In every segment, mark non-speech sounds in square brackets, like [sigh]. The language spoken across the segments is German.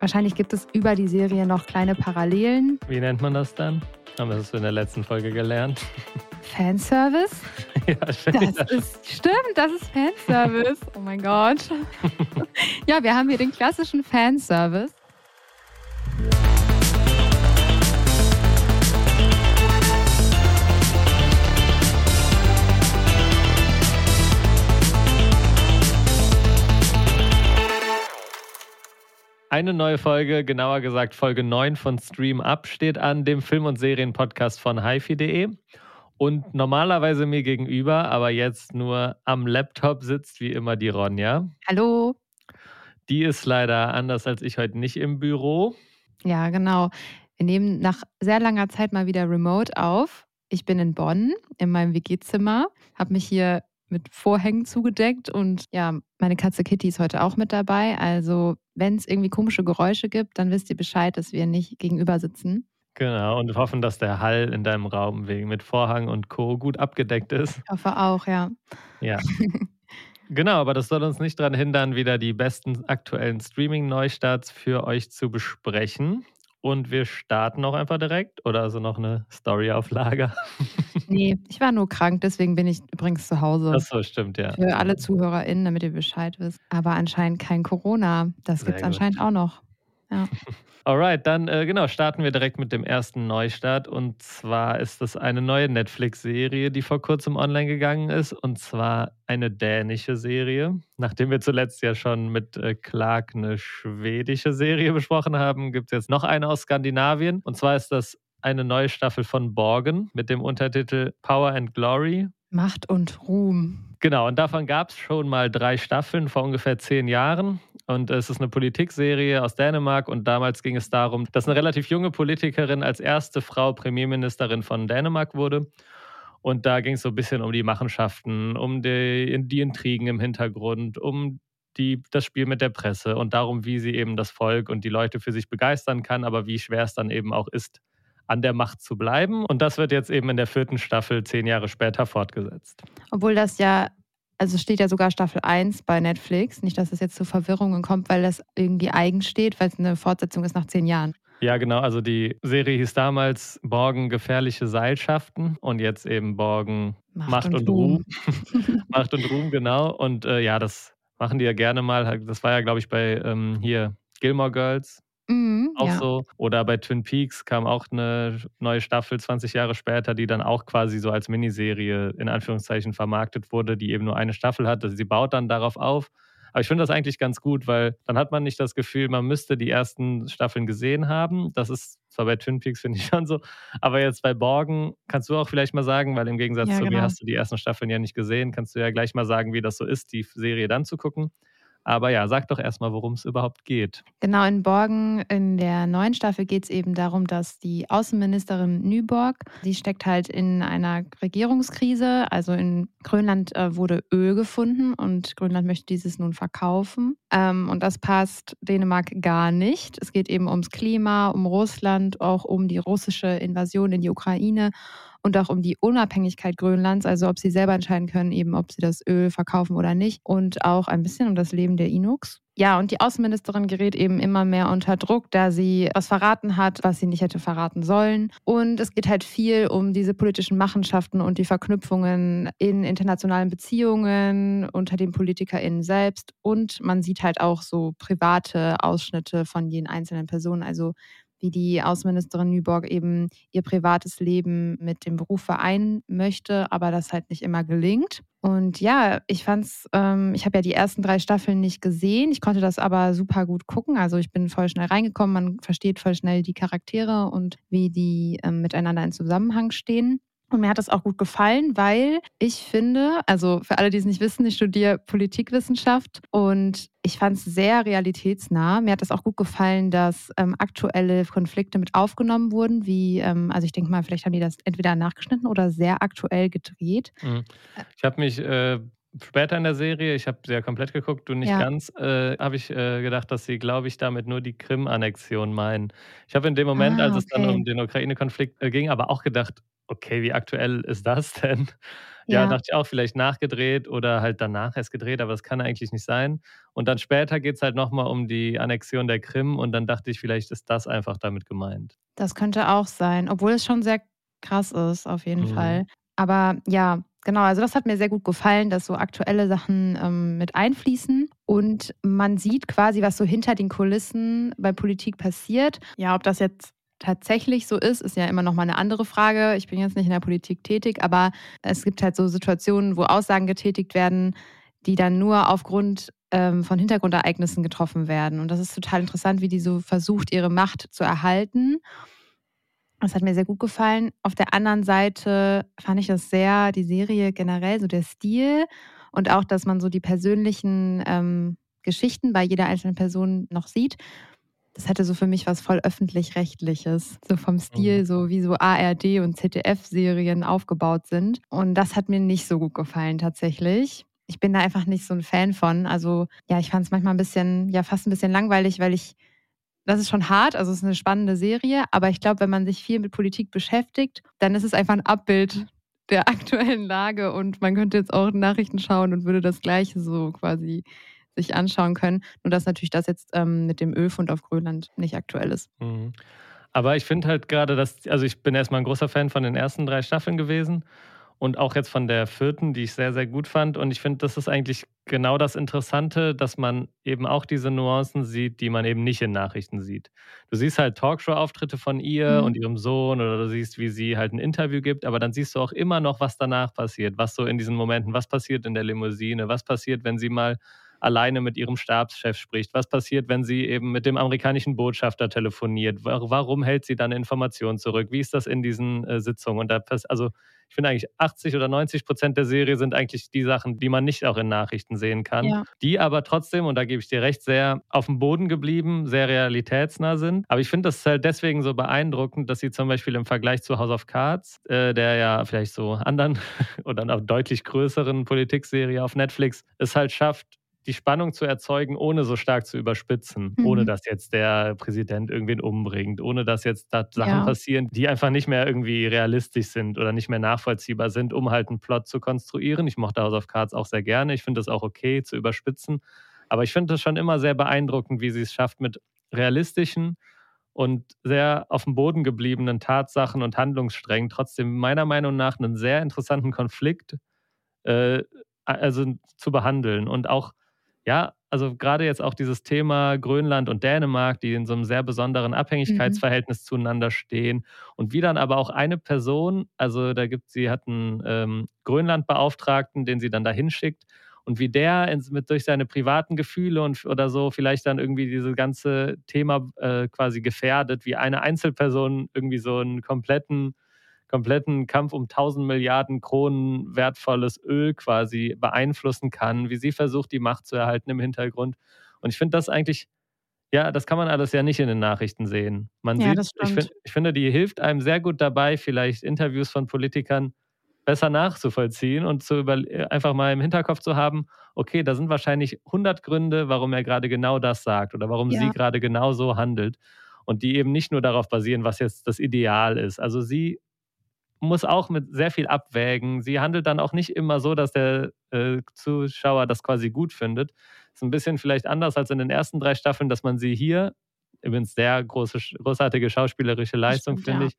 wahrscheinlich gibt es über die Serie noch kleine Parallelen. Wie nennt man das dann? Haben wir das in der letzten Folge gelernt? [laughs] Fanservice? ja, finde das ist, stimmt, das ist Fanservice. Oh mein Gott. [laughs] ja, wir haben hier den klassischen Fanservice. Eine neue Folge, genauer gesagt Folge 9 von Stream Up, steht an, dem Film- und Serienpodcast von hifi.de. Und normalerweise mir gegenüber, aber jetzt nur am Laptop sitzt wie immer die Ronja. Hallo. Die ist leider anders als ich heute nicht im Büro. Ja, genau. Wir nehmen nach sehr langer Zeit mal wieder remote auf. Ich bin in Bonn in meinem WG-Zimmer, habe mich hier mit Vorhängen zugedeckt und ja, meine Katze Kitty ist heute auch mit dabei. Also, wenn es irgendwie komische Geräusche gibt, dann wisst ihr Bescheid, dass wir nicht gegenüber sitzen. Genau, und hoffen, dass der Hall in deinem Raum wegen mit Vorhang und Co. gut abgedeckt ist. Ich hoffe auch, ja. Ja. [laughs] genau, aber das soll uns nicht daran hindern, wieder die besten aktuellen Streaming-Neustarts für euch zu besprechen. Und wir starten auch einfach direkt oder also noch eine Story auf Lager? [laughs] nee, ich war nur krank, deswegen bin ich übrigens zu Hause. Ach so, stimmt, ja. Für alle ZuhörerInnen, damit ihr Bescheid wisst. Aber anscheinend kein Corona. Das gibt es anscheinend auch noch. Ja. [laughs] Alright, dann äh, genau, starten wir direkt mit dem ersten Neustart. Und zwar ist das eine neue Netflix-Serie, die vor kurzem online gegangen ist. Und zwar eine dänische Serie. Nachdem wir zuletzt ja schon mit äh, Clark eine schwedische Serie besprochen haben, gibt es jetzt noch eine aus Skandinavien. Und zwar ist das eine neue Staffel von Borgen mit dem Untertitel Power and Glory. Macht und Ruhm. Genau, und davon gab es schon mal drei Staffeln vor ungefähr zehn Jahren. Und es ist eine Politikserie aus Dänemark. Und damals ging es darum, dass eine relativ junge Politikerin als erste Frau Premierministerin von Dänemark wurde. Und da ging es so ein bisschen um die Machenschaften, um die, die Intrigen im Hintergrund, um die, das Spiel mit der Presse und darum, wie sie eben das Volk und die Leute für sich begeistern kann, aber wie schwer es dann eben auch ist, an der Macht zu bleiben. Und das wird jetzt eben in der vierten Staffel zehn Jahre später fortgesetzt. Obwohl das ja, also steht ja sogar Staffel 1 bei Netflix. Nicht, dass es jetzt zu Verwirrungen kommt, weil das irgendwie eigen steht, weil es eine Fortsetzung ist nach zehn Jahren. Ja, genau. Also die Serie hieß damals Borgen gefährliche Seilschaften und jetzt eben Borgen Macht, Macht und, und, Ruhm. Ruhm. [laughs] [laughs] Macht und Ruhm, genau. Und äh, ja, das machen die ja gerne mal. Das war ja, glaube ich, bei ähm, hier Gilmore Girls Mhm, auch ja. so. Oder bei Twin Peaks kam auch eine neue Staffel 20 Jahre später, die dann auch quasi so als Miniserie in Anführungszeichen vermarktet wurde, die eben nur eine Staffel hat. Also sie baut dann darauf auf. Aber ich finde das eigentlich ganz gut, weil dann hat man nicht das Gefühl, man müsste die ersten Staffeln gesehen haben. Das ist zwar bei Twin Peaks, finde ich [laughs] schon so. Aber jetzt bei Borgen kannst du auch vielleicht mal sagen, weil im Gegensatz ja, zu genau. mir hast du die ersten Staffeln ja nicht gesehen, kannst du ja gleich mal sagen, wie das so ist, die Serie dann zu gucken. Aber ja, sag doch erstmal, worum es überhaupt geht. Genau, in Borgen, in der neuen Staffel geht es eben darum, dass die Außenministerin Nyborg, die steckt halt in einer Regierungskrise. Also in Grönland äh, wurde Öl gefunden und Grönland möchte dieses nun verkaufen. Ähm, und das passt Dänemark gar nicht. Es geht eben ums Klima, um Russland, auch um die russische Invasion in die Ukraine und auch um die Unabhängigkeit Grönlands, also ob sie selber entscheiden können, eben ob sie das Öl verkaufen oder nicht und auch ein bisschen um das Leben der Inuks. Ja, und die Außenministerin gerät eben immer mehr unter Druck, da sie was verraten hat, was sie nicht hätte verraten sollen. Und es geht halt viel um diese politischen Machenschaften und die Verknüpfungen in internationalen Beziehungen unter den PolitikerInnen selbst. Und man sieht halt auch so private Ausschnitte von jeden einzelnen Personen. Also wie die Außenministerin Nyborg eben ihr privates Leben mit dem Beruf vereinen möchte, aber das halt nicht immer gelingt. Und ja, ich fand's, ähm, ich habe ja die ersten drei Staffeln nicht gesehen. Ich konnte das aber super gut gucken. Also ich bin voll schnell reingekommen. Man versteht voll schnell die Charaktere und wie die ähm, miteinander in Zusammenhang stehen. Und mir hat das auch gut gefallen, weil ich finde, also für alle, die es nicht wissen, ich studiere Politikwissenschaft und ich fand es sehr realitätsnah. Mir hat das auch gut gefallen, dass ähm, aktuelle Konflikte mit aufgenommen wurden, wie, ähm, also ich denke mal, vielleicht haben die das entweder nachgeschnitten oder sehr aktuell gedreht. Mhm. Ich habe mich äh, später in der Serie, ich habe sie ja komplett geguckt, du nicht ja. ganz, äh, habe ich äh, gedacht, dass sie, glaube ich, damit nur die Krim-Annexion meinen. Ich habe in dem Moment, ah, als es dann um den Ukraine-Konflikt äh, ging, aber auch gedacht, okay, wie aktuell ist das [laughs] denn? Ja, Ja. dachte ich auch, vielleicht nachgedreht oder halt danach erst gedreht, aber das kann eigentlich nicht sein. Und dann später geht's halt noch mal um die Annexion der Krim und dann dachte ich, vielleicht ist das einfach damit gemeint. Das könnte auch sein, obwohl es schon sehr krass ist, auf jeden Mhm. Fall. Aber ja, genau, also das hat mir sehr gut gefallen, dass so aktuelle Sachen, ähm, mit einfließen und man sieht quasi, was so hinter den Kulissen bei Politik passiert. Ja, ob das jetzt tatsächlich so ist, ist ja immer noch mal 'ne andere Frage. Ich bin jetzt nicht in der Politik tätig, aber es gibt halt so Situationen, wo Aussagen getätigt werden, die dann nur aufgrund, ähm, von Hintergrundereignissen getroffen werden. Und das ist total interessant, wie die so versucht, ihre Macht zu erhalten. Das hat mir sehr gut gefallen. Auf der anderen Seite fand ich das sehr die Serie generell, so der Stil und auch, dass man so die persönlichen, ähm, Geschichten bei jeder einzelnen Person noch sieht. Das hatte so für mich was voll Öffentlich-Rechtliches, so vom Mhm. Stil, so wie so ARD und ZDF-Serien aufgebaut sind. Und das hat mir nicht so gut gefallen tatsächlich. Ich bin da einfach nicht so 'n Fan von. Also, ja, ich fand's manchmal 'n bisschen ja, fast 'n bisschen langweilig, weil ich das ist schon hart, also es ist 'ne spannende Serie, aber ich glaube, wenn man sich viel mit Politik beschäftigt, dann ist es einfach 'n Abbild der [laughs] aktuellen Lage und man könnte jetzt auch Nachrichten schauen und würde das Gleiche so quasi sich anschauen können. Nur dass natürlich das jetzt, ähm, mit dem Ölfund auf Grönland nicht aktuell ist. Mhm. Aber ich finde halt grade, dass also, ich bin erst mal 'n großer Fan von den ersten 3 Staffeln gewesen und auch jetzt von der 4., die ich sehr, sehr gut fand. Und ich finde, das ist eigentlich genau das Interessante, dass man eben auch diese Nuancen sieht, die man eben nicht in Nachrichten sieht. Du siehst halt Talkshow-Auftritte von ihr Mhm. und ihrem Sohn oder du siehst, wie sie halt 'n Interview gibt, aber dann siehst du auch immer noch, was danach passiert, was so in diesen Momenten was passiert in der Limousine, was passiert, wenn sie mal alleine mit ihrem Stabschef spricht, was passiert, wenn sie eben mit dem amerikanischen Botschafter telefoniert, wa warum hält sie dann Informationen zurück? Wie ist das in diesen, äh, Sitzungen? Und da also, ich finde eigentlich 80 oder 90 % der Serie sind eigentlich die Sachen, die man nicht auch in Nachrichten sehen kann, Ja. die aber trotzdem, und da gebe ich dir recht, sehr aufm Boden geblieben, sehr realitätsnah sind. Aber ich finde das halt deswegen so beeindruckend, dass sie zum Beispiel im Vergleich zu „House of Cards“, äh, der ja vielleicht so anderen [laughs] oder noch deutlich größeren Politikserie auf Netflix, es halt schafft, die Spannung zu erzeugen, ohne so stark zu überspitzen, ohne Mhm. dass jetzt der Präsident irgendwen umbringt, ohne dass jetzt da Sachen Ja. passieren, die einfach nicht mehr irgendwie realistisch sind oder nicht mehr nachvollziehbar sind, um halt 'n Plot zu konstruieren. Ich mochte „House of Cards“ auch sehr gerne. Ich finde das auch okay zu überspitzen. Aber ich finde das schon immer sehr beeindruckend, wie sie's schafft, mit realistischen und sehr aufm Boden gebliebenen Tatsachen und Handlungssträngen trotzdem meiner Meinung nach 'nen sehr interessanten Konflikt, äh, also, zu behandeln. Und auch ja, also, grade jetzt auch dieses Thema Grönland und Dänemark, die in so 'nem sehr besonderen Mhm. Abhängigkeitsverhältnis zueinander stehen und wie dann aber auch eine Person also, da gibt sie hat 'n, ähm, Grönlandbeauftragten, den sie dann da hinschickt und wie der ins mit durch seine privaten Gefühle und oder so vielleicht dann irgendwie diese ganze Thema, äh, quasi gefährdet, wie eine Einzelperson irgendwie so 'n kompletten kompletten Kampf um 1.000.000.000 Kronen wertvolles Öl quasi beeinflussen kann, wie sie versucht, die Macht zu erhalten im Hintergrund. Und ich finde das eigentlich ja, das kann man alles ja nicht in den Nachrichten sehen. Man Ja, sieht ich finde ich finde, die hilft einem sehr gut dabei, vielleicht Interviews von Politikern besser nachzuvollziehen und zu überl äh, einfach mal im Hinterkopf zu haben: „Okay, da sind wahrscheinlich 100 Gründe, warum er grade genau das sagt oder warum sie Ja. grade genau so handelt.“ Und die eben nicht nur darauf basieren, was jetzt das Ideal ist. Also, sie muss auch mit sehr viel abwägen. Sie handelt dann auch nicht immer so, dass der, äh, Zuschauer das quasi gut findet. Ist 'n bisschen vielleicht anders als in den ersten 3 Staffeln, dass man sie hier übrigens sehr große großartige schauspielerische Leistung, finde ja. ich,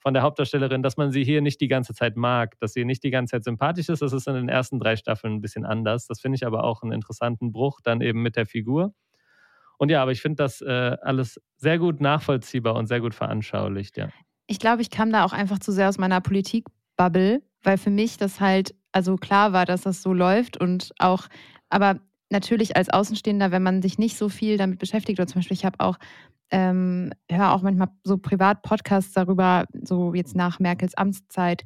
von der Hauptdarstellerin, dass man sie hier nicht die ganze Zeit mag, dass sie nicht die ganze Zeit sympathisch ist. Das ist in den ersten 3 Staffeln 'n bisschen anders. Das finde ich aber auch 'n interessanten Bruch dann eben mit der Figur. Und ja, aber ich finde das, äh, alles sehr gut nachvollziehbar und sehr gut veranschaulicht, ja. Ich glaube, ich kam da auch einfach zu sehr aus meiner Politik-Bubble, weil für mich das halt also, klar war, dass das so läuft und auch aber natürlich als Außenstehender, wenn man sich nicht so viel damit beschäftigt oder zum Beispiel ich habe auch ähm, höre auch manchmal so privat Podcasts darüber, so jetzt nach Merkels Amtszeit,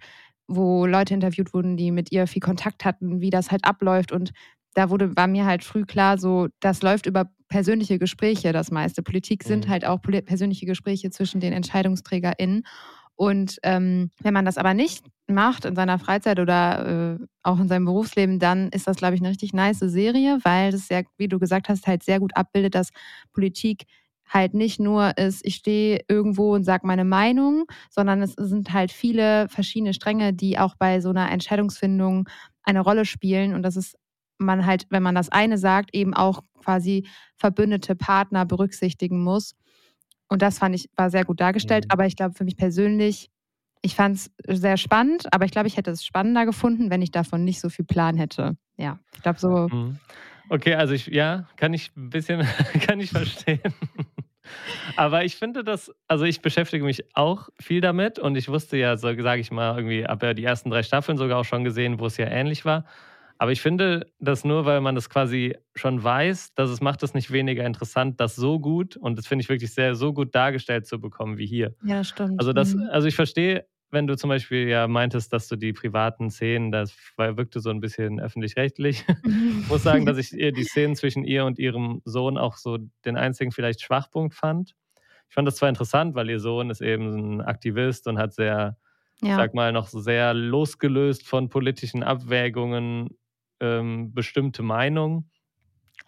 wo Leute interviewt wurden, die mit ihr viel Kontakt hatten, wie das halt abläuft. Und da wurde war mir halt früh klar, so, das läuft über persönliche Gespräche das meiste. Politik sind Mhm. halt auch persönliche Gespräche zwischen den EntscheidungsträgerInnen. Und, ähm, wenn man das aber nicht macht in seiner Freizeit oder, äh, auch in seinem Berufsleben, dann ist das, glaube ich, 'ne richtig nice Serie, weil das ja, wie du gesagt hast, halt sehr gut abbildet, dass Politik halt nicht nur ist, ich stehe irgendwo und sage meine Meinung, sondern es sind halt viele verschiedene Stränge, die auch bei so einer Entscheidungsfindung eine Rolle spielen. Und das ist man halt, wenn man das eine sagt, eben auch quasi verbündete Partner berücksichtigen muss. Und das fand ich, war sehr gut dargestellt. Mhm. Aber ich glaube, für mich persönlich, ich fand es sehr spannend, aber ich glaube, ich hätte es spannender gefunden, wenn ich davon nicht so viel Plan hätte. Ja, ich glaube so. Mhm. Okay, also ich, ja, kann ich ein bisschen, [laughs] kann ich verstehen. [laughs] Aber ich finde das, also ich beschäftige mich auch viel damit und ich wusste ja, so sage ich mal, irgendwie, habe ja die ersten drei Staffeln sogar auch schon gesehen, wo es ja ähnlich war. Aber ich finde, dass nur weil man das quasi schon weiß, dass es macht es nicht weniger interessant, das so gut und das finde ich wirklich sehr so gut dargestellt zu bekommen wie hier. Ja, stimmt. Also das, mhm. also ich verstehe, wenn du zum Beispiel ja meintest, dass du die privaten Szenen, das wirkte so ein bisschen öffentlich-rechtlich. ich [laughs] muss sagen, [laughs] dass ich die Szenen zwischen ihr und ihrem Sohn auch so den einzigen vielleicht Schwachpunkt fand. Ich fand das zwar interessant, weil ihr Sohn ist eben ein Aktivist und hat sehr, ja. sag mal, noch sehr losgelöst von politischen Abwägungen ähm, bestimmte Meinung.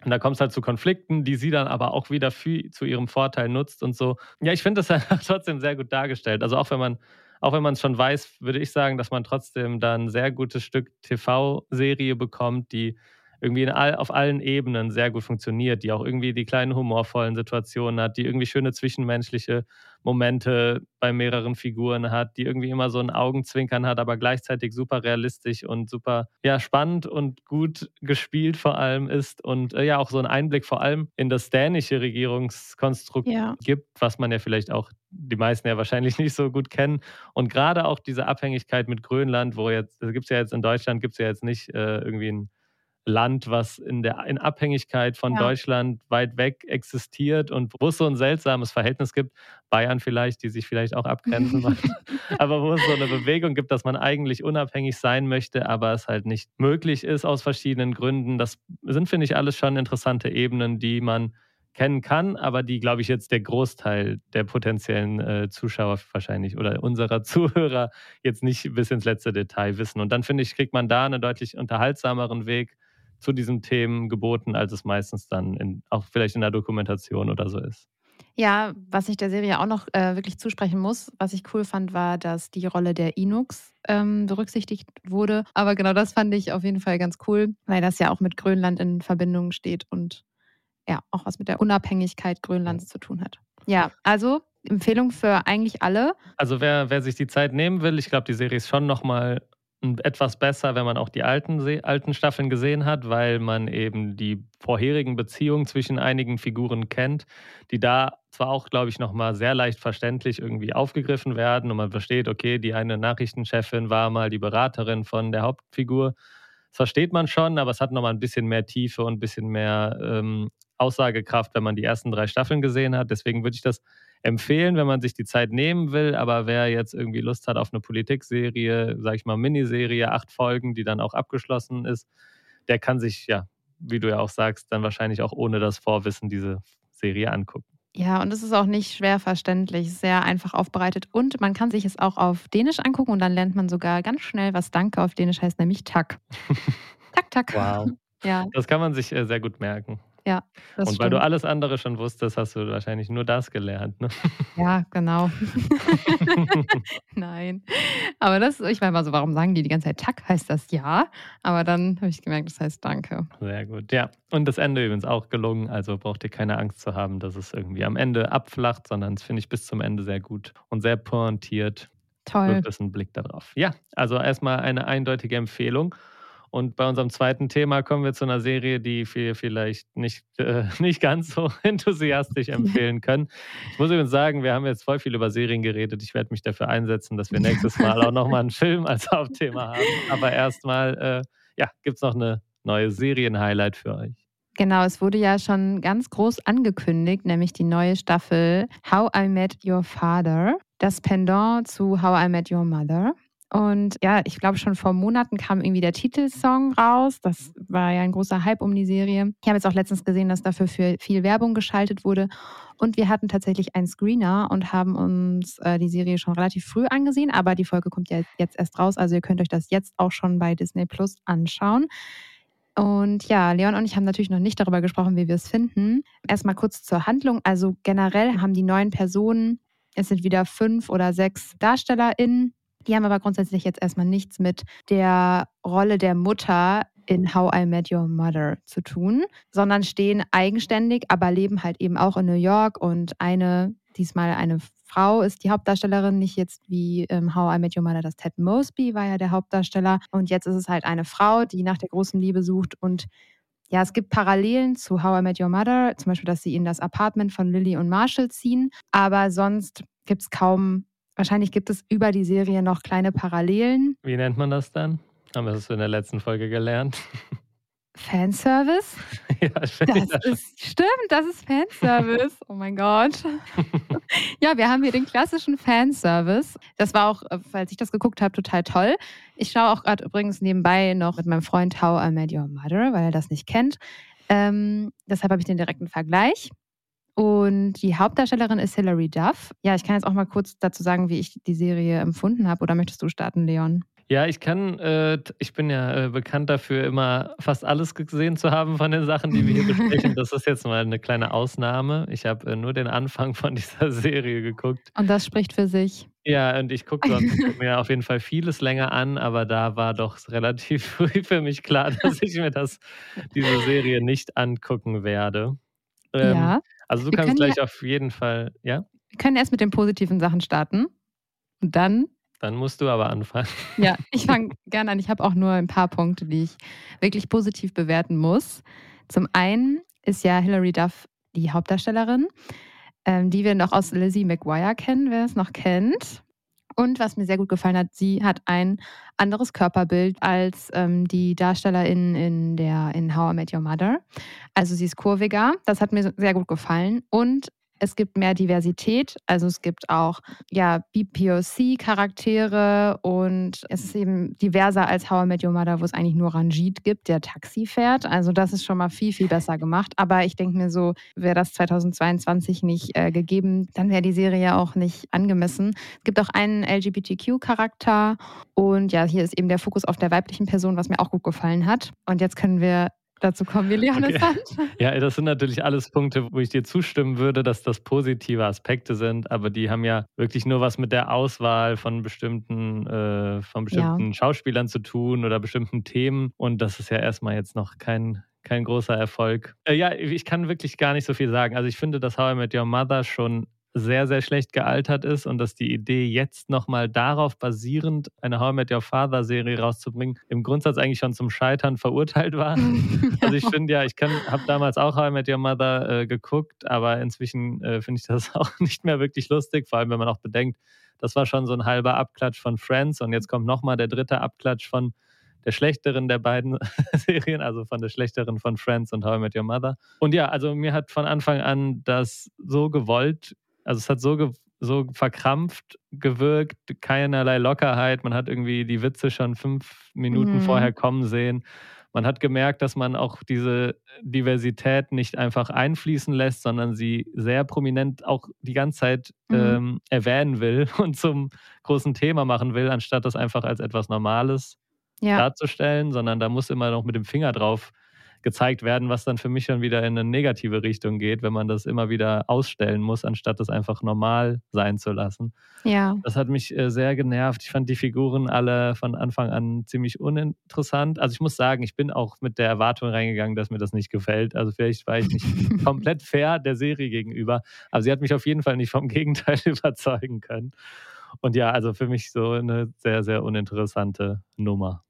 Und da kommt es halt zu Konflikten, die sie dann aber auch wieder für, zu ihrem Vorteil nutzt und so. Ja, ich finde das [laughs] halt trotzdem sehr gut dargestellt. Also auch wenn man auch wenn man es schon weiß, würde ich sagen, dass man trotzdem dann ein sehr gutes Stück TV-Serie bekommt, die irgendwie all, auf allen Ebenen sehr gut funktioniert, die auch irgendwie die kleinen humorvollen Situationen hat, die irgendwie schöne zwischenmenschliche Momente bei mehreren Figuren hat, die irgendwie immer so ein Augenzwinkern hat, aber gleichzeitig super realistisch und super ja, spannend und gut gespielt vor allem ist und äh, ja auch so einen Einblick vor allem in das dänische Regierungskonstrukt ja. gibt, was man ja vielleicht auch die meisten ja wahrscheinlich [laughs] nicht so gut kennen. Und gerade auch diese Abhängigkeit mit Grönland, wo jetzt, gibt es ja jetzt in Deutschland, gibt es ja jetzt nicht äh, irgendwie ein Land, was in der in Abhängigkeit von ja. Deutschland weit weg existiert und wo es so ein seltsames Verhältnis gibt, Bayern vielleicht, die sich vielleicht auch abgrenzen, [laughs] aber wo es so eine Bewegung gibt, dass man eigentlich unabhängig sein möchte, aber es halt nicht möglich ist aus verschiedenen Gründen. Das sind, finde ich, alles schon interessante Ebenen, die man kennen kann, aber die, glaube ich, jetzt der Großteil der potenziellen äh, Zuschauer wahrscheinlich oder unserer [laughs] Zuhörer jetzt nicht bis ins letzte Detail wissen. Und dann finde ich, kriegt man da einen deutlich unterhaltsameren Weg zu diesen Themen geboten, als es meistens dann in, auch vielleicht in der Dokumentation oder so ist. Ja, was ich der Serie auch noch äh, wirklich zusprechen muss, was ich cool fand, war, dass die Rolle der Inuks ähm, berücksichtigt wurde. Aber genau das fand ich auf jeden Fall ganz cool, weil das ja auch mit Grönland in Verbindung steht und ja, auch was mit der Unabhängigkeit Grönlands zu tun hat. Ja, also Empfehlung für eigentlich alle. Also wer, wer sich die Zeit nehmen will, ich glaube, die Serie ist schon nochmal etwas besser, wenn man auch die alten, alten Staffeln gesehen hat, weil man eben die vorherigen Beziehungen zwischen einigen Figuren kennt, die da zwar auch, glaube ich, nochmal sehr leicht verständlich irgendwie aufgegriffen werden und man versteht, okay, die eine Nachrichtenchefin war mal die Beraterin von der Hauptfigur. Das versteht man schon, aber es hat nochmal ein bisschen mehr Tiefe und ein bisschen mehr ähm, Aussagekraft, wenn man die ersten drei Staffeln gesehen hat. Deswegen würde ich das empfehlen, wenn man sich die Zeit nehmen will. Aber wer jetzt irgendwie Lust hat auf eine Politikserie, sage ich mal Miniserie, acht Folgen, die dann auch abgeschlossen ist, der kann sich, ja, wie du ja auch sagst, dann wahrscheinlich auch ohne das Vorwissen diese Serie angucken. Ja, und es ist auch nicht schwer verständlich, sehr einfach aufbereitet. Und man kann sich es auch auf Dänisch angucken und dann lernt man sogar ganz schnell, was Danke auf Dänisch heißt, nämlich Tak. tak, tak. Wow. Ja. Das kann man sich äh, sehr gut merken. Ja, Und stimmt. weil du alles andere schon wusstest, hast du wahrscheinlich nur das gelernt, ne? Ja, genau. [laughs] Nein. Aber das, ich meine mal so, warum sagen die die ganze Zeit Tack? Heißt das ja? Aber dann habe ich gemerkt, das heißt Danke. Sehr gut, ja. Und das Ende übrigens auch gelungen. Also braucht ihr keine Angst zu haben, dass es irgendwie am Ende abflacht, sondern das finde ich bis zum Ende sehr gut und sehr pointiert. Toll. Wirft es einen Blick darauf. Ja, also erstmal eine eindeutige Empfehlung. Und bei unserem zweiten Thema kommen wir zu einer Serie, die wir vielleicht nicht, äh, [laughs] nicht ganz so [laughs] enthusiastisch [laughs] empfehlen können. Ich muss übrigens sagen, wir haben jetzt voll viel über Serien geredet. Ich werde mich dafür einsetzen, dass wir nächstes Mal auch nochmal einen Film als Hauptthema haben. Aber erstmal äh, ja, gibt es noch eine neue Serien-Highlight für euch. Genau, es wurde ja schon ganz groß angekündigt, nämlich die neue Staffel How I Met Your Father, das Pendant zu How I Met Your Mother. Und ja, ich glaube, schon vor Monaten kam irgendwie der Titelsong raus. Das war ja ein großer Hype um die Serie. Ich habe jetzt auch letztens gesehen, dass dafür viel Werbung geschaltet wurde. Und wir hatten tatsächlich einen Screener und haben uns äh, die Serie schon relativ früh angesehen. Aber die Folge kommt ja jetzt erst raus. Also ihr könnt euch das jetzt auch schon bei Disney Plus anschauen. Und ja, Leon und ich haben natürlich noch nicht darüber gesprochen, wie wir es finden. Erstmal kurz zur Handlung. Also generell haben die neuen Personen, es sind wieder fünf oder sechs DarstellerInnen. Die haben aber grundsätzlich jetzt erstmal nichts mit der Rolle der Mutter in How I Met Your Mother zu tun, sondern stehen eigenständig, aber leben halt eben auch in New York und eine, diesmal eine Frau ist die Hauptdarstellerin, nicht jetzt wie ähm, How I Met Your Mother, das Ted Mosby war ja der Hauptdarsteller. Und jetzt ist es halt eine Frau, die nach der großen Liebe sucht. Und ja, es gibt Parallelen zu How I Met Your Mother, zum Beispiel, dass sie in das Apartment von Lily und Marshall ziehen. Aber sonst gibt es kaum, wahrscheinlich gibt es über die Serie noch kleine Parallelen. Wie nennt man das dann? Haben wir das in der letzten Folge gelernt? [laughs] Fanservice? [laughs] Ja, das ist, stimmt, das ist Fanservice. Oh mein Gott. [laughs] ja, wir haben hier den klassischen Fanservice. Das war auch, falls ich das geguckt habe, total toll. Ich schaue auch gerade übrigens nebenbei noch mit meinem Freund How I Met Your Mother, weil er das nicht kennt. Ähm, deshalb habe ich den direkten Vergleich. Und die Hauptdarstellerin ist Hilary Duff. Ja, ich kann jetzt auch mal kurz dazu sagen, wie ich die Serie empfunden habe. Oder möchtest du starten, Leon? Ja, ich kann, äh, ich bin ja äh, bekannt dafür, immer fast alles gesehen zu haben von den Sachen, die wir hier besprechen. [laughs] Das ist jetzt mal eine kleine Ausnahme. Ich habe äh, nur den Anfang von dieser [laughs] Serie geguckt. Und das spricht für sich. Ja, und ich gucke mir auf jeden Fall vieles länger an, aber da war doch relativ [laughs] früh für mich klar, dass ich mir das, diese Serie nicht angucken werde. Ähm, ja. Also du wir kannst gleich ja, auf jeden Fall, ja? Wir können erst mit den positiven Sachen starten und dann dann musst du aber anfangen. Ja, ich [laughs] fange gerne an. Ich habe auch nur ein paar Punkte, die ich wirklich positiv bewerten muss. Zum einen ist ja Hilary Duff die Hauptdarstellerin, ähm, die wir noch aus Lizzie McGuire kennen, wer es noch kennt. Und was mir sehr gut gefallen hat, sie hat ein anderes Körperbild als ähm, die Darstellerin in der in How I Met Your Mother. Also sie ist kurviger. Das hat mir sehr gut gefallen. Und es gibt mehr Diversität, also es gibt auch ja BPOC-Charaktere und es ist eben diverser als How I Met Your Mother, wo es eigentlich nur Ranjit gibt, der Taxi fährt. Also das ist schon mal viel, viel besser gemacht. Aber ich denke mir so, wäre das 2022 nicht äh, gegeben, dann wäre die Serie ja auch nicht angemessen. Es gibt auch einen LGBTQ-Charakter und ja, hier ist eben der Fokus auf der weiblichen Person, was mir auch gut gefallen hat. Und jetzt können wir dazu kommen, wie Leon okay. [laughs] Ja, das sind natürlich alles Punkte, wo ich dir zustimmen würde, dass das positive Aspekte sind, aber die haben ja wirklich nur was mit der Auswahl von bestimmten, äh, von bestimmten ja. Schauspielern zu tun oder bestimmten Themen. Und das ist ja erstmal jetzt noch kein, kein großer Erfolg. Äh, ja, ich kann wirklich gar nicht so viel sagen. Also ich finde, dass How I Met Your Mother schon sehr, sehr schlecht gealtert ist und dass die Idee, jetzt nochmal darauf basierend eine How I Met Your Father Serie rauszubringen, im Grundsatz eigentlich schon zum Scheitern verurteilt war. [laughs] also ich finde ja, ich habe damals auch How I Met Your Mother äh, geguckt, aber inzwischen äh, finde ich das [laughs] auch nicht mehr wirklich lustig, vor allem wenn man auch bedenkt, das war schon so ein halber Abklatsch von Friends und jetzt kommt nochmal der dritte Abklatsch von der schlechteren der beiden [laughs] Serien, also von der schlechteren von Friends und How I Met Your Mother. Und ja, also mir hat von Anfang an das so gewollt also es hat so, so verkrampft gewirkt, keinerlei Lockerheit. Man hat irgendwie die Witze schon fünf Minuten mhm. vorher kommen sehen. Man hat gemerkt, dass man auch diese Diversität nicht einfach einfließen lässt, sondern sie sehr prominent auch die ganze Zeit mhm. ähm, erwähnen will [laughs] und zum großen Thema machen will, anstatt das einfach als etwas Normales ja. darzustellen, sondern da muss immer noch mit dem Finger drauf gezeigt werden, was dann für mich schon wieder in eine negative Richtung geht, wenn man das immer wieder ausstellen muss, anstatt das einfach normal sein zu lassen. Ja. Das hat mich äh, sehr genervt. Ich fand die Figuren alle von Anfang an ziemlich uninteressant. Also ich muss sagen, ich bin auch mit der Erwartung reingegangen, dass mir das nicht gefällt. Also vielleicht war ich nicht [laughs] komplett fair der Serie gegenüber, aber sie hat mich auf jeden Fall nicht vom Gegenteil [laughs] überzeugen können. Und ja, also für mich so eine sehr, sehr uninteressante Nummer.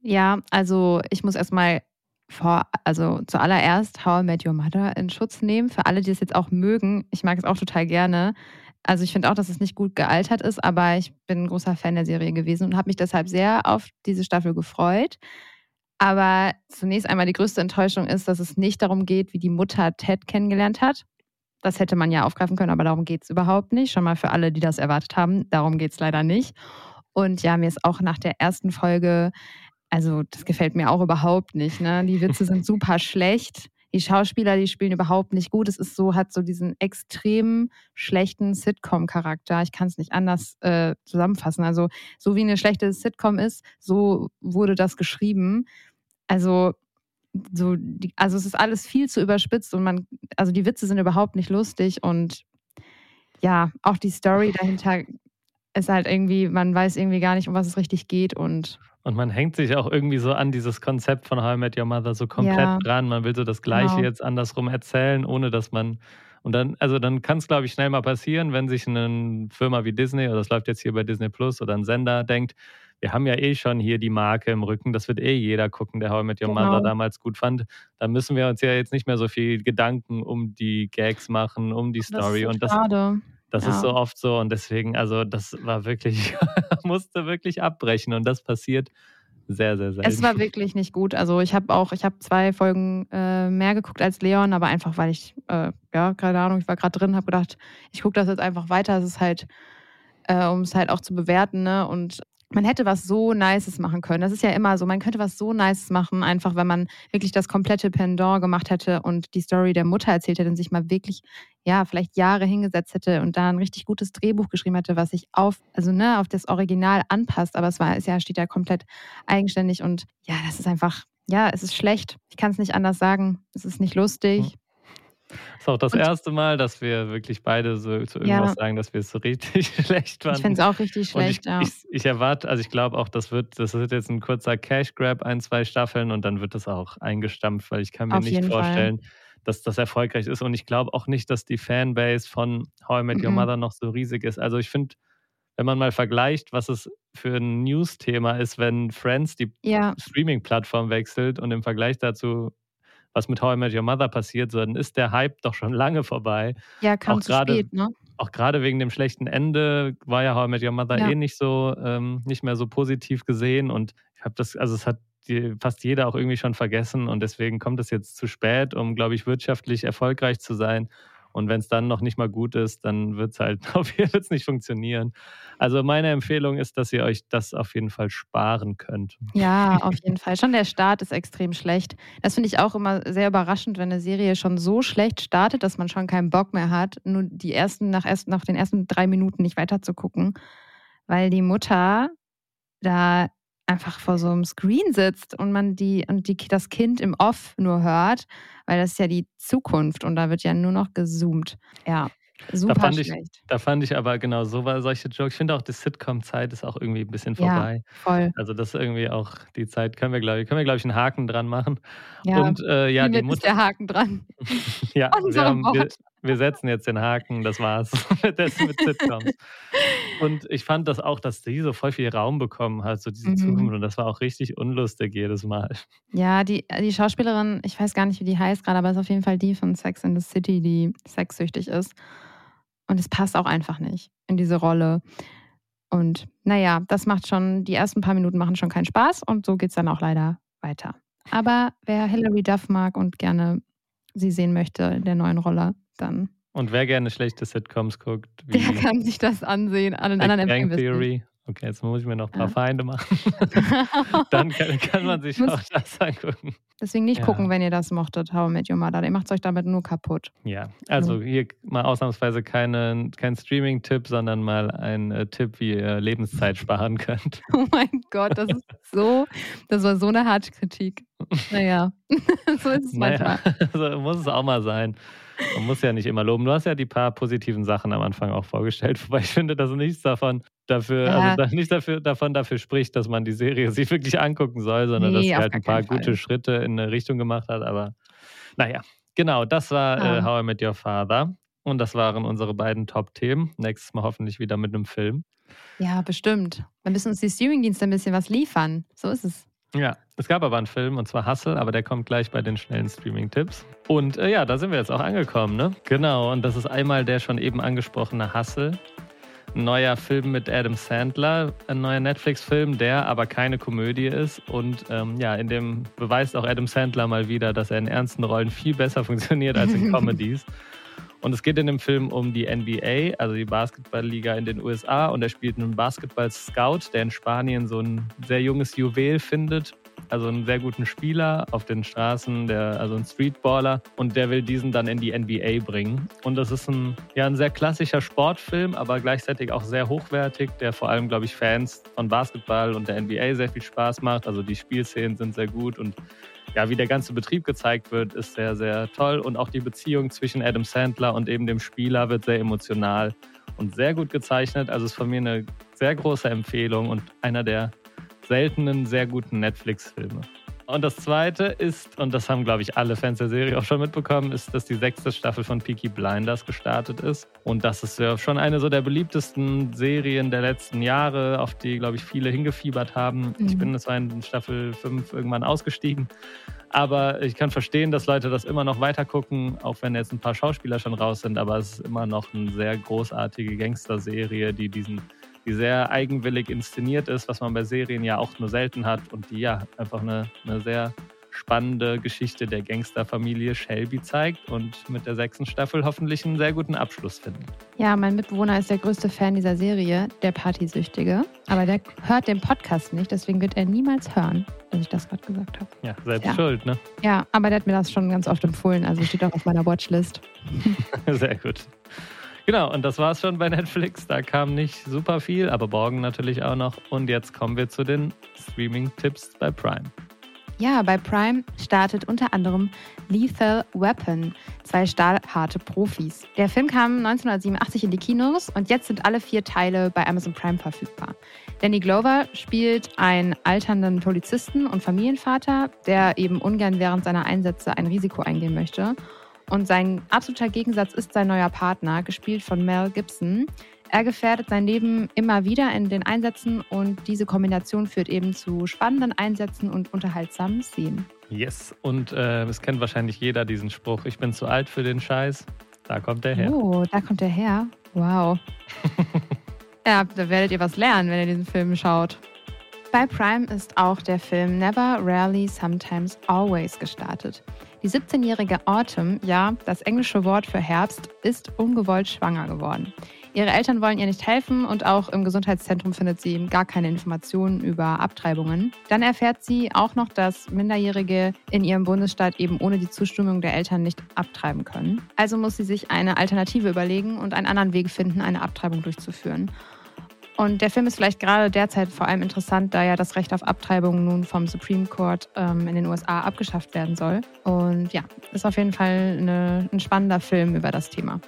Ja, also ich muss erstmal vor, also zuallererst How I Met Your Mother in Schutz nehmen. Für alle, die es jetzt auch mögen, ich mag es auch total gerne. Also ich finde auch, dass es nicht gut gealtert ist, aber ich bin ein großer Fan der Serie gewesen und habe mich deshalb sehr auf diese Staffel gefreut. Aber zunächst einmal die größte Enttäuschung ist, dass es nicht darum geht, wie die Mutter Ted kennengelernt hat. Das hätte man ja aufgreifen können, aber darum geht es überhaupt nicht. Schon mal für alle, die das erwartet haben, darum geht es leider nicht. Und ja, mir ist auch nach der ersten Folge also das gefällt mir auch überhaupt nicht. Ne? Die Witze sind super [laughs] schlecht. Die Schauspieler, die spielen überhaupt nicht gut. Es ist so, hat so diesen extrem schlechten Sitcom-Charakter. Ich kann es nicht anders äh, zusammenfassen. Also, so wie eine schlechte Sitcom ist, so wurde das geschrieben. Also, so, die, also es ist alles viel zu überspitzt und man, also die Witze sind überhaupt nicht lustig und ja, auch die Story dahinter ist halt irgendwie, man weiß irgendwie gar nicht, um was es richtig geht und und man hängt sich auch irgendwie so an dieses Konzept von How I Met Your Mother so komplett ja, dran. Man will so das Gleiche genau. jetzt andersrum erzählen, ohne dass man. Und dann, also dann kann es, glaube ich, schnell mal passieren, wenn sich eine Firma wie Disney, oder das läuft jetzt hier bei Disney Plus oder ein Sender, denkt, wir haben ja eh schon hier die Marke im Rücken, das wird eh jeder gucken, der How I Met Your genau. Mother damals gut fand. Da müssen wir uns ja jetzt nicht mehr so viel Gedanken um die Gags machen, um die Story. Das und das, schade. Das ja. ist so oft so und deswegen, also das war wirklich, [laughs] musste wirklich abbrechen und das passiert sehr, sehr selten. Es war [laughs] wirklich nicht gut. Also ich habe auch, ich habe zwei Folgen äh, mehr geguckt als Leon, aber einfach, weil ich, äh, ja, keine Ahnung, ich war gerade drin, habe gedacht, ich gucke das jetzt einfach weiter. Es ist halt, äh, um es halt auch zu bewerten, ne? Und man hätte was so Nices machen können. Das ist ja immer so, man könnte was so Nices machen, einfach wenn man wirklich das komplette Pendant gemacht hätte und die Story der Mutter erzählt hätte und sich mal wirklich, ja, vielleicht Jahre hingesetzt hätte und da ein richtig gutes Drehbuch geschrieben hätte, was sich auf, also ne, auf das Original anpasst. Aber es war, ist ja, steht ja komplett eigenständig und ja, das ist einfach, ja, es ist schlecht. Ich kann es nicht anders sagen. Es ist nicht lustig. Das ist auch das und, erste Mal, dass wir wirklich beide so zu irgendwas ja. sagen, dass wir es so richtig [laughs] schlecht fanden. Ich finde es auch richtig schlecht, ich, ja. Ich, ich, erwarte, also ich glaube auch, das wird, das wird jetzt ein kurzer Cash Grab, ein, zwei Staffeln und dann wird das auch eingestampft, weil ich kann mir Auf nicht vorstellen, Fall. dass das erfolgreich ist. Und ich glaube auch nicht, dass die Fanbase von How I Met Your mhm. Mother noch so riesig ist. Also ich finde, wenn man mal vergleicht, was es für ein News-Thema ist, wenn Friends die ja. Streaming-Plattform wechselt und im Vergleich dazu was mit How I Met Your Mother passiert, sondern ist der Hype doch schon lange vorbei. Ja, kam auch zu grade, spät, ne? Auch gerade wegen dem schlechten Ende war ja How I Met Your Mother ja. eh nicht so, ähm, nicht mehr so positiv gesehen und ich habe das, also es hat die, fast jeder auch irgendwie schon vergessen und deswegen kommt es jetzt zu spät, um, glaube ich, wirtschaftlich erfolgreich zu sein. Und wenn es dann noch nicht mal gut ist, dann wird es halt [laughs] auf jeden Fall nicht funktionieren. Also meine Empfehlung ist, dass ihr euch das auf jeden Fall sparen könnt. Ja, auf jeden Fall. Schon der Start ist extrem schlecht. Das finde ich auch immer sehr überraschend, wenn eine Serie schon so schlecht startet, dass man schon keinen Bock mehr hat, nur die ersten nach, erst, nach den ersten drei Minuten nicht weiter zu gucken. Weil die Mutter da einfach vor so einem Screen sitzt und man die und die, das Kind im Off nur hört, weil das ist ja die Zukunft und da wird ja nur noch gezoomt. Ja. Super da fand, ich, da fand ich aber genau so war solche Jokes. Ich finde auch, die Sitcom-Zeit ist auch irgendwie ein bisschen vorbei. Ja, voll. Also das ist irgendwie auch die Zeit, können wir, glaube ich, können wir, glaube ich, einen Haken dran machen. Ja, und äh, ja, die Mutter. Ist der Haken dran. [laughs] ja, wir, haben, wir, wir, setzen jetzt den Haken, das war's. [laughs] das mit Sitcoms. Und ich fand das auch, dass die so voll viel Raum bekommen hat, so diese mhm. Zukunft. Und das war auch richtig unlustig jedes Mal. Ja, die, die Schauspielerin, ich weiß gar nicht, wie die heißt gerade, aber ist auf jeden Fall die von Sex in the City, die sexsüchtig ist. Und es passt auch einfach nicht in diese Rolle. Und naja, das macht schon, die ersten paar Minuten machen schon keinen Spaß und so geht es dann auch leider weiter. Aber wer Hilary Duff mag und gerne sie sehen möchte in der neuen Rolle, dann. Und wer gerne schlechte Sitcoms guckt, [laughs] der kann sich das ansehen. An den anderen Bang Theory. Okay, jetzt muss ich mir noch ein paar ja. Feinde machen. [laughs] Dann kann, kann, man sich auch das angucken. Deswegen nicht ja. gucken, wenn ihr das mochtet, How I Met Your Mother. Ihr macht es euch damit nur kaputt. Ja, also hier mal ausnahmsweise keine, kein Streaming-Tipp, sondern mal ein äh, Tipp, wie ihr Lebenszeit sparen könnt. [laughs] Oh mein Gott, das ist so, das war so eine harte Kritik. Naja, so ist es naja, manchmal. Also muss es auch mal sein. Man muss ja nicht immer loben. Du hast ja die paar positiven Sachen am Anfang auch vorgestellt, [laughs] wobei ich finde, dass nichts davon dafür, ja. also nicht dafür, davon dafür spricht, dass man die Serie [laughs] sich wirklich angucken soll, sondern nee, dass sie halt ein paar gute Schritte in eine Richtung gemacht hat. Aber naja, genau, das war ja. äh, How I Met Your Father. Und das waren unsere beiden Top-Themen. Nächstes Mal hoffentlich wieder mit einem Film. Ja, bestimmt. Dann müssen uns die Streamingdienste ein bisschen was liefern. So ist es. Ja, es gab aber einen Film und zwar Hustle, aber der kommt gleich bei den schnellen Streaming-Tipps. Und äh, ja, da sind wir jetzt auch angekommen, ne? Genau, und das ist einmal der schon eben angesprochene Hustle. Ein neuer Film mit Adam Sandler, ein neuer Netflix-Film, der aber keine Komödie ist. Und ähm, ja, in dem beweist auch Adam Sandler mal wieder, dass er in ernsten Rollen viel besser [laughs] funktioniert als in [laughs] Comedies. Und es geht in dem Film um die NBA, also die Basketballliga in den USA. Und er spielt einen Basketball-Scout, der in Spanien so ein sehr junges Juwel findet. Also einen sehr guten Spieler auf den Straßen, der, also ein Streetballer. Und der will diesen dann in die NBA bringen. Und das ist ein, ja, ein sehr klassischer Sportfilm, aber gleichzeitig auch sehr hochwertig, der vor allem, glaube ich, Fans von Basketball und der NBA sehr viel Spaß macht. Also die Spielszenen sind sehr gut und ja, wie der ganze Betrieb gezeigt wird, ist sehr, sehr toll. Und auch die Beziehung zwischen Adam Sandler und eben dem Spieler wird sehr emotional und sehr gut gezeichnet. Also ist von mir eine sehr große Empfehlung und einer der seltenen, sehr guten Netflix-Filme. Und das zweite ist, und das haben, glaube ich, alle Fans der Serie auch schon mitbekommen, ist, dass die sechste Staffel von Peaky Blinders gestartet ist. Und das ist ja schon eine so der beliebtesten Serien der letzten Jahre, auf die, glaube ich, viele hingefiebert haben. Mhm. Ich bin zwar in Staffel 5 irgendwann ausgestiegen, aber ich kann verstehen, dass Leute das immer noch weiter gucken, auch wenn jetzt ein paar Schauspieler schon raus sind. Aber es ist immer noch eine sehr großartige Gangster-Serie, die diesen die sehr eigenwillig inszeniert ist, was man bei Serien ja auch nur selten hat und die ja einfach eine, eine sehr spannende Geschichte der Gangsterfamilie Shelby zeigt und mit der sechsten Staffel hoffentlich einen sehr guten Abschluss finden. Ja, mein Mitbewohner ist der größte Fan dieser Serie, der Partysüchtige. Aber der hört den Podcast nicht, deswegen wird er niemals hören, dass ich das gerade gesagt habe. Ja, selbst ja. schuld, ne? Ja, aber der hat mir das schon ganz oft empfohlen, also steht auch auf meiner Watchlist. [laughs] sehr gut. Genau, und das war es schon bei Netflix. Da kam nicht super viel, aber morgen natürlich auch noch. Und jetzt kommen wir zu den Streaming-Tipps bei Prime. Ja, bei Prime startet unter anderem Lethal Weapon, zwei stahlharte Profis. Der Film kam 1987 in die Kinos und jetzt sind alle vier Teile bei Amazon Prime verfügbar. Danny Glover spielt einen alternden Polizisten und Familienvater, der eben ungern während seiner Einsätze ein Risiko eingehen möchte und sein absoluter Gegensatz ist sein neuer Partner, gespielt von Mel Gibson. Er gefährdet sein Leben immer wieder in den Einsätzen und diese Kombination führt eben zu spannenden Einsätzen und unterhaltsamen Szenen. Yes, und äh, es kennt wahrscheinlich jeder diesen Spruch, ich bin zu alt für den Scheiß. Da kommt er her. Oh, da kommt er her. Wow. [laughs] ja, da werdet ihr was lernen, wenn ihr diesen Film schaut. Bei Prime ist auch der Film Never, Rarely, Sometimes, Always gestartet. Die 17-jährige Autumn, ja, das englische Wort für Herbst, ist ungewollt schwanger geworden. Ihre Eltern wollen ihr nicht helfen und auch im Gesundheitszentrum findet sie gar keine Informationen über Abtreibungen. Dann erfährt sie auch noch, dass Minderjährige in ihrem Bundesstaat eben ohne die Zustimmung der Eltern nicht abtreiben können. Also muss sie sich eine Alternative überlegen und einen anderen Weg finden, eine Abtreibung durchzuführen. Und der Film ist vielleicht gerade derzeit vor allem interessant, da ja das Recht auf Abtreibung nun vom Supreme Court ähm, in den USA abgeschafft werden soll. Und ja, ist auf jeden Fall eine, ein spannender Film über das Thema.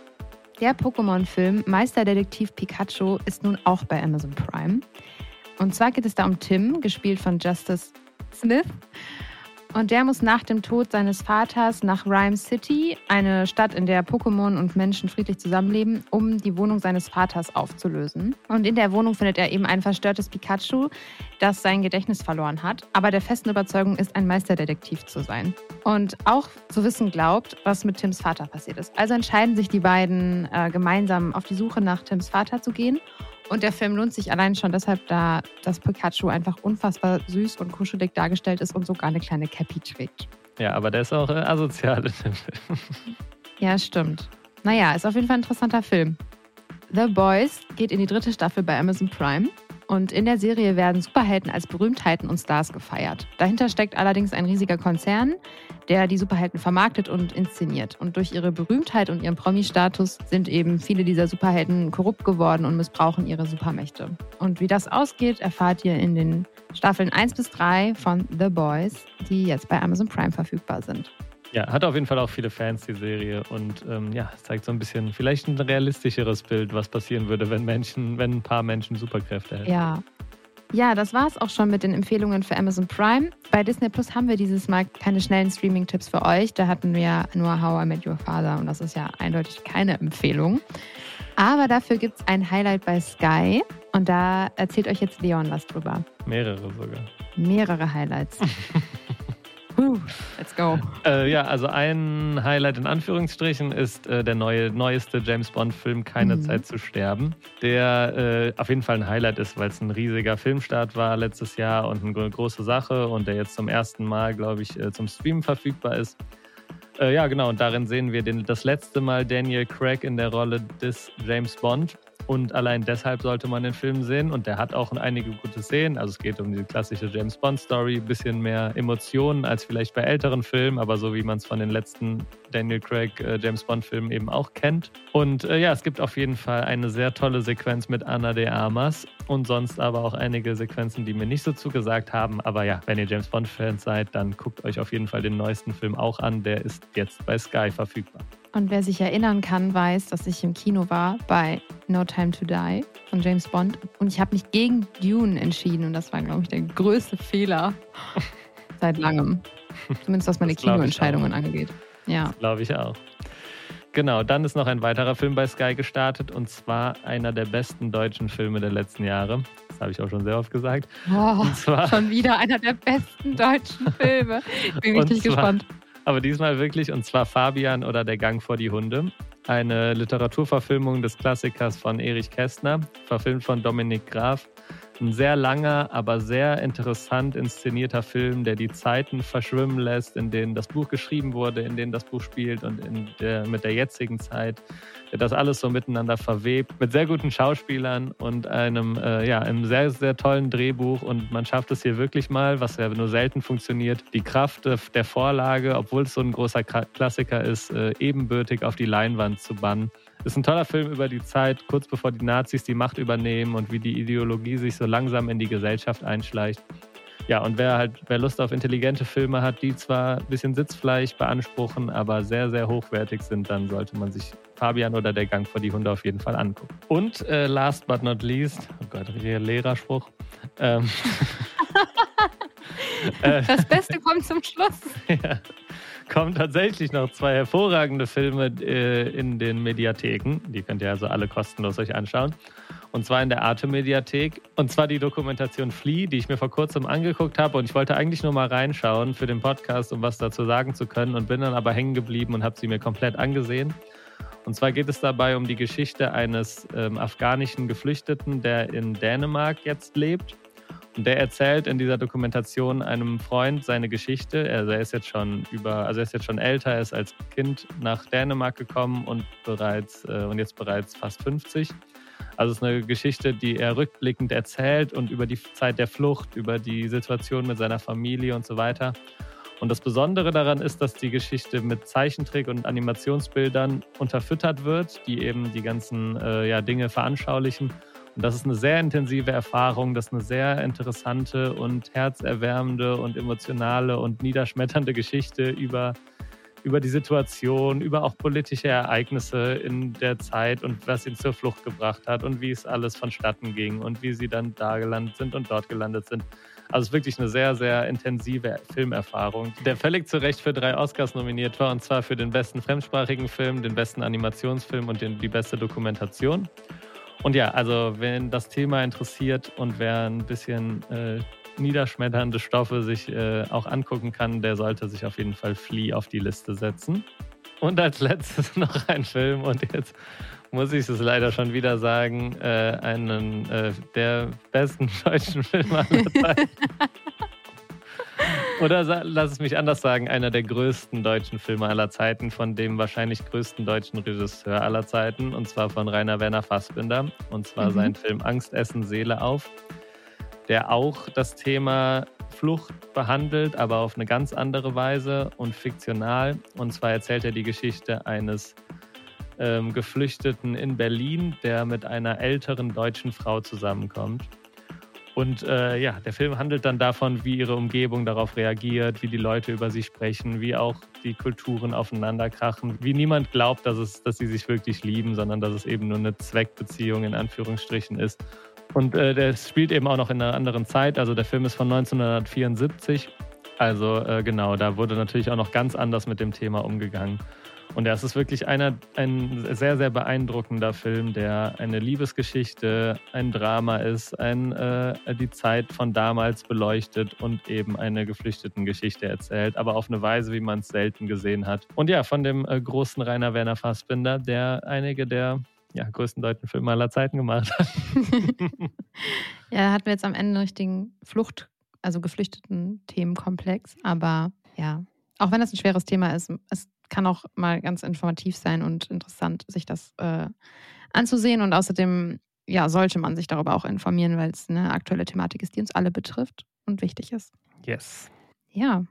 Der Pokémon-Film Meisterdetektiv Pikachu ist nun auch bei Amazon Prime. Und zwar geht es da um Tim, gespielt von Justice Smith. Und der muss nach dem Tod seines Vaters nach Rhyme City, eine Stadt, in der Pokémon und Menschen friedlich zusammenleben, um die Wohnung seines Vaters aufzulösen. Und in der Wohnung findet er eben ein verstörtes Pikachu, das sein Gedächtnis verloren hat, aber der festen Überzeugung ist, ein Meisterdetektiv zu sein. Und auch zu wissen glaubt, was mit Tims Vater passiert ist. Also entscheiden sich die beiden äh, gemeinsam auf die Suche nach Tims Vater zu gehen und der Film lohnt sich allein schon deshalb, da das Pikachu einfach unfassbar süß und kuschelig dargestellt ist und sogar eine kleine Cappy trägt. Ja, aber der ist auch äh, asozial in dem Film. Ja, stimmt. Naja, ist auf jeden Fall ein interessanter Film. The Boys geht in die dritte Staffel bei Amazon Prime. Und in der Serie werden Superhelden als Berühmtheiten und Stars gefeiert. Dahinter steckt allerdings ein riesiger Konzern, der die Superhelden vermarktet und inszeniert. Und durch ihre Berühmtheit und ihren Promi-Status sind eben viele dieser Superhelden korrupt geworden und missbrauchen ihre Supermächte. Und wie das ausgeht, erfahrt ihr in den Staffeln 1 bis 3 von The Boys, die jetzt bei Amazon Prime verfügbar sind. Ja, hat auf jeden Fall auch viele Fans, die Serie. Und ähm, ja, es zeigt so ein bisschen vielleicht ein realistischeres Bild, was passieren würde, wenn Menschen, wenn ein paar Menschen Superkräfte hätten. Ja. Ja, das war es auch schon mit den Empfehlungen für Amazon Prime. Bei Disney Plus haben wir dieses Mal keine schnellen Streaming-Tipps für euch. Da hatten wir ja nur How I Met Your Father und das ist ja eindeutig keine Empfehlung. Aber dafür gibt es ein Highlight bei Sky und da erzählt euch jetzt Leon was drüber. Mehrere sogar. Mehrere Highlights. [laughs] let's go. Äh, ja, also ein Highlight in Anführungsstrichen ist äh, der neue, neueste James Bond-Film Keine mhm. Zeit zu sterben, der äh, auf jeden Fall ein Highlight ist, weil es ein riesiger Filmstart war letztes Jahr und eine große Sache und der jetzt zum ersten Mal, glaube ich, äh, zum Streamen verfügbar ist. Äh, ja, genau, und darin sehen wir den, das letzte Mal Daniel Craig in der Rolle des James Bond. Und allein deshalb sollte man den Film sehen. Und der hat auch einige gute Szenen. Also es geht um die klassische James Bond-Story, bisschen mehr Emotionen als vielleicht bei älteren Filmen, aber so wie man es von den letzten Daniel Craig äh, James Bond-Filmen eben auch kennt. Und äh, ja, es gibt auf jeden Fall eine sehr tolle Sequenz mit Anna de Armas und sonst aber auch einige Sequenzen, die mir nicht so zugesagt haben. Aber ja, wenn ihr James Bond-Fans seid, dann guckt euch auf jeden Fall den neuesten Film auch an. Der ist jetzt bei Sky verfügbar. Und wer sich erinnern kann, weiß, dass ich im Kino war bei No Time to Die von James Bond. Und ich habe mich gegen Dune entschieden. Und das war, glaube ich, der größte Fehler [laughs] seit langem. Zumindest was meine Kinoentscheidungen angeht. Ja. Glaube ich auch. Genau, dann ist noch ein weiterer Film bei Sky gestartet und zwar einer der besten deutschen Filme der letzten Jahre. Das habe ich auch schon sehr oft gesagt. Oh, und zwar, schon wieder einer der besten deutschen Filme. Ich bin [laughs] richtig zwar, gespannt. Aber diesmal wirklich, und zwar Fabian oder Der Gang vor die Hunde. Eine Literaturverfilmung des Klassikers von Erich Kästner, verfilmt von Dominik Graf. Ein sehr langer, aber sehr interessant inszenierter Film, der die Zeiten verschwimmen lässt, in denen das Buch geschrieben wurde, in denen das Buch spielt und der, mit der jetzigen Zeit. Der das alles so miteinander verwebt, mit sehr guten Schauspielern und einem, äh, ja, einem sehr, sehr tollen Drehbuch. Und man schafft es hier wirklich mal, was ja nur selten funktioniert, die Kraft der Vorlage, obwohl es so ein großer Klassiker ist, äh, ebenbürtig auf die Leinwand zu bannen. Ist ein toller Film über die Zeit, kurz bevor die Nazis die Macht übernehmen und wie die Ideologie sich so langsam in die Gesellschaft einschleicht. Ja, und wer halt, wer Lust auf intelligente Filme hat, die zwar ein bisschen Sitzfleisch beanspruchen, aber sehr, sehr hochwertig sind, dann sollte man sich Fabian oder Der Gang vor die Hunde auf jeden Fall angucken. Und äh, last but not least, oh Gott, Lehrerspruch. Ähm, [laughs] [laughs] das Beste kommt zum Schluss. [laughs] ja kommen tatsächlich noch zwei hervorragende Filme äh, in den Mediatheken. Die könnt ihr also alle kostenlos euch anschauen. Und zwar in der Arte-Mediathek. Und zwar die Dokumentation Flea, die ich mir vor kurzem angeguckt habe. Und ich wollte eigentlich nur mal reinschauen für den Podcast, um was dazu sagen zu können. Und bin dann aber hängen geblieben und habe sie mir komplett angesehen. Und zwar geht es dabei um die Geschichte eines ähm, afghanischen Geflüchteten, der in Dänemark jetzt lebt und der erzählt in dieser Dokumentation einem Freund seine Geschichte. Also er ist jetzt schon über, also er ist jetzt schon älter, er ist als Kind nach Dänemark gekommen und bereits äh, und jetzt bereits fast 50. Also es ist eine Geschichte, die er rückblickend erzählt und über die Zeit der Flucht, über die Situation mit seiner Familie und so weiter. Und das Besondere daran ist, dass die Geschichte mit Zeichentrick und Animationsbildern unterfüttert wird, die eben die ganzen äh, ja, Dinge veranschaulichen und das ist eine sehr intensive Erfahrung, das ist eine sehr interessante und herzerwärmende und emotionale und niederschmetternde Geschichte über, über die Situation, über auch politische Ereignisse in der Zeit und was ihn zur Flucht gebracht hat und wie es alles vonstatten ging und wie sie dann da gelandet sind und dort gelandet sind. Also es ist wirklich eine sehr, sehr intensive Filmerfahrung, der völlig zu Recht für drei Oscars nominiert war, und zwar für den besten fremdsprachigen Film, den besten Animationsfilm und den, die beste Dokumentation. Und ja, also wenn das Thema interessiert und wer ein bisschen äh, niederschmetternde Stoffe sich äh, auch angucken kann, der sollte sich auf jeden Fall Flea auf die Liste setzen. Und als letztes [laughs] noch ein Film und jetzt muss ich es leider schon wieder sagen, äh, einen äh, der besten [laughs] deutschen Filme aller [laughs] Zeiten. Oder lass es mich anders sagen, einer der größten deutschen Filme aller Zeiten, von dem wahrscheinlich größten deutschen Regisseur aller Zeiten, und zwar von Rainer Werner Fassbinder, und zwar mhm. sein Film Angst, Essen, Seele auf, der auch das Thema Flucht behandelt, aber auf eine ganz andere Weise und fiktional. Und zwar erzählt er die Geschichte eines ähm, Geflüchteten in Berlin, der mit einer älteren deutschen Frau zusammenkommt. Und äh, ja, der Film handelt dann davon, wie ihre Umgebung darauf reagiert, wie die Leute über sie sprechen, wie auch die Kulturen aufeinanderkrachen, wie niemand glaubt, dass, es, dass sie sich wirklich lieben, sondern dass es eben nur eine Zweckbeziehung in Anführungsstrichen ist. Und äh, der spielt eben auch noch in einer anderen Zeit. Also der Film ist von 1974. Also äh, genau, da wurde natürlich auch noch ganz anders mit dem Thema umgegangen. Und ja, es ist wirklich einer, ein sehr, sehr beeindruckender Film, der eine Liebesgeschichte, ein Drama ist, ein, äh, die Zeit von damals beleuchtet und eben eine geflüchteten Geschichte erzählt, aber auf eine Weise, wie man es selten gesehen hat. Und ja, von dem äh, großen Rainer Werner Fassbinder, der einige der ja, größten deutschen Filme aller Zeiten gemacht hat. [laughs] ja, da hatten wir jetzt am Ende einen richtigen Flucht, also geflüchteten Themenkomplex, aber ja, auch wenn das ein schweres Thema ist, es kann auch mal ganz informativ sein und interessant, sich das äh, anzusehen. Und außerdem ja, sollte man sich darüber auch informieren, weil es eine aktuelle Thematik ist, die uns alle betrifft und wichtig ist. Yes. Ja.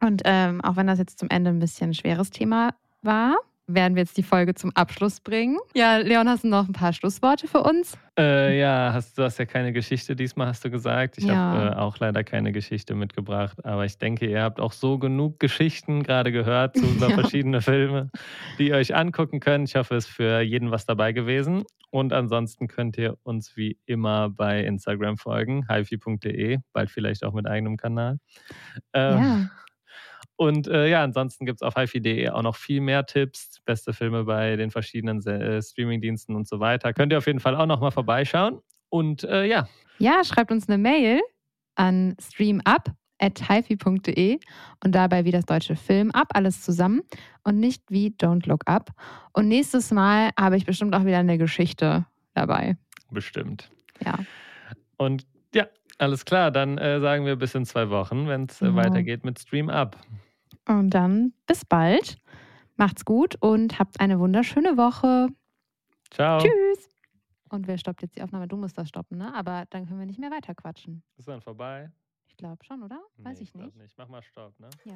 Und ähm, auch wenn das jetzt zum Ende ein bisschen ein schweres Thema war, werden wir jetzt die Folge zum Abschluss bringen. Ja, Leon, hast du noch ein paar Schlussworte für uns? Äh, ja, hast, du hast ja keine Geschichte diesmal, hast du gesagt. Ich ja. habe äh, auch leider keine Geschichte mitgebracht. Aber ich denke, ihr habt auch so genug Geschichten gerade gehört zu [laughs] ja. verschiedene Filme, die ihr euch angucken könnt. Ich hoffe, es ist für jeden was dabei gewesen. Und ansonsten könnt ihr uns wie immer bei Instagram folgen, hifi.de, bald vielleicht auch mit eigenem Kanal. Ähm, ja. Und äh, ja, ansonsten gibt es auf hifi.de auch noch viel mehr Tipps, beste Filme bei den verschiedenen äh, Streamingdiensten und so weiter. Könnt ihr auf jeden Fall auch noch mal vorbeischauen. Und äh, ja. Ja, schreibt uns eine Mail an streamup.hifi.de und dabei wie das deutsche Film ab, alles zusammen und nicht wie Don't Look Up. Und nächstes Mal habe ich bestimmt auch wieder eine Geschichte dabei. Bestimmt. Ja. Und ja, alles klar, dann äh, sagen wir bis in zwei Wochen, wenn es äh, genau. weitergeht mit Stream Up. Und dann bis bald. Macht's gut und habt eine wunderschöne Woche. Ciao. Tschüss. Und wer stoppt jetzt die Aufnahme? Du musst das stoppen, ne? Aber dann können wir nicht mehr weiter quatschen. Ist dann vorbei? Ich glaube schon, oder? Weiß nee, ich, ich nicht. nicht. Mach mal Stopp, ne? Ja.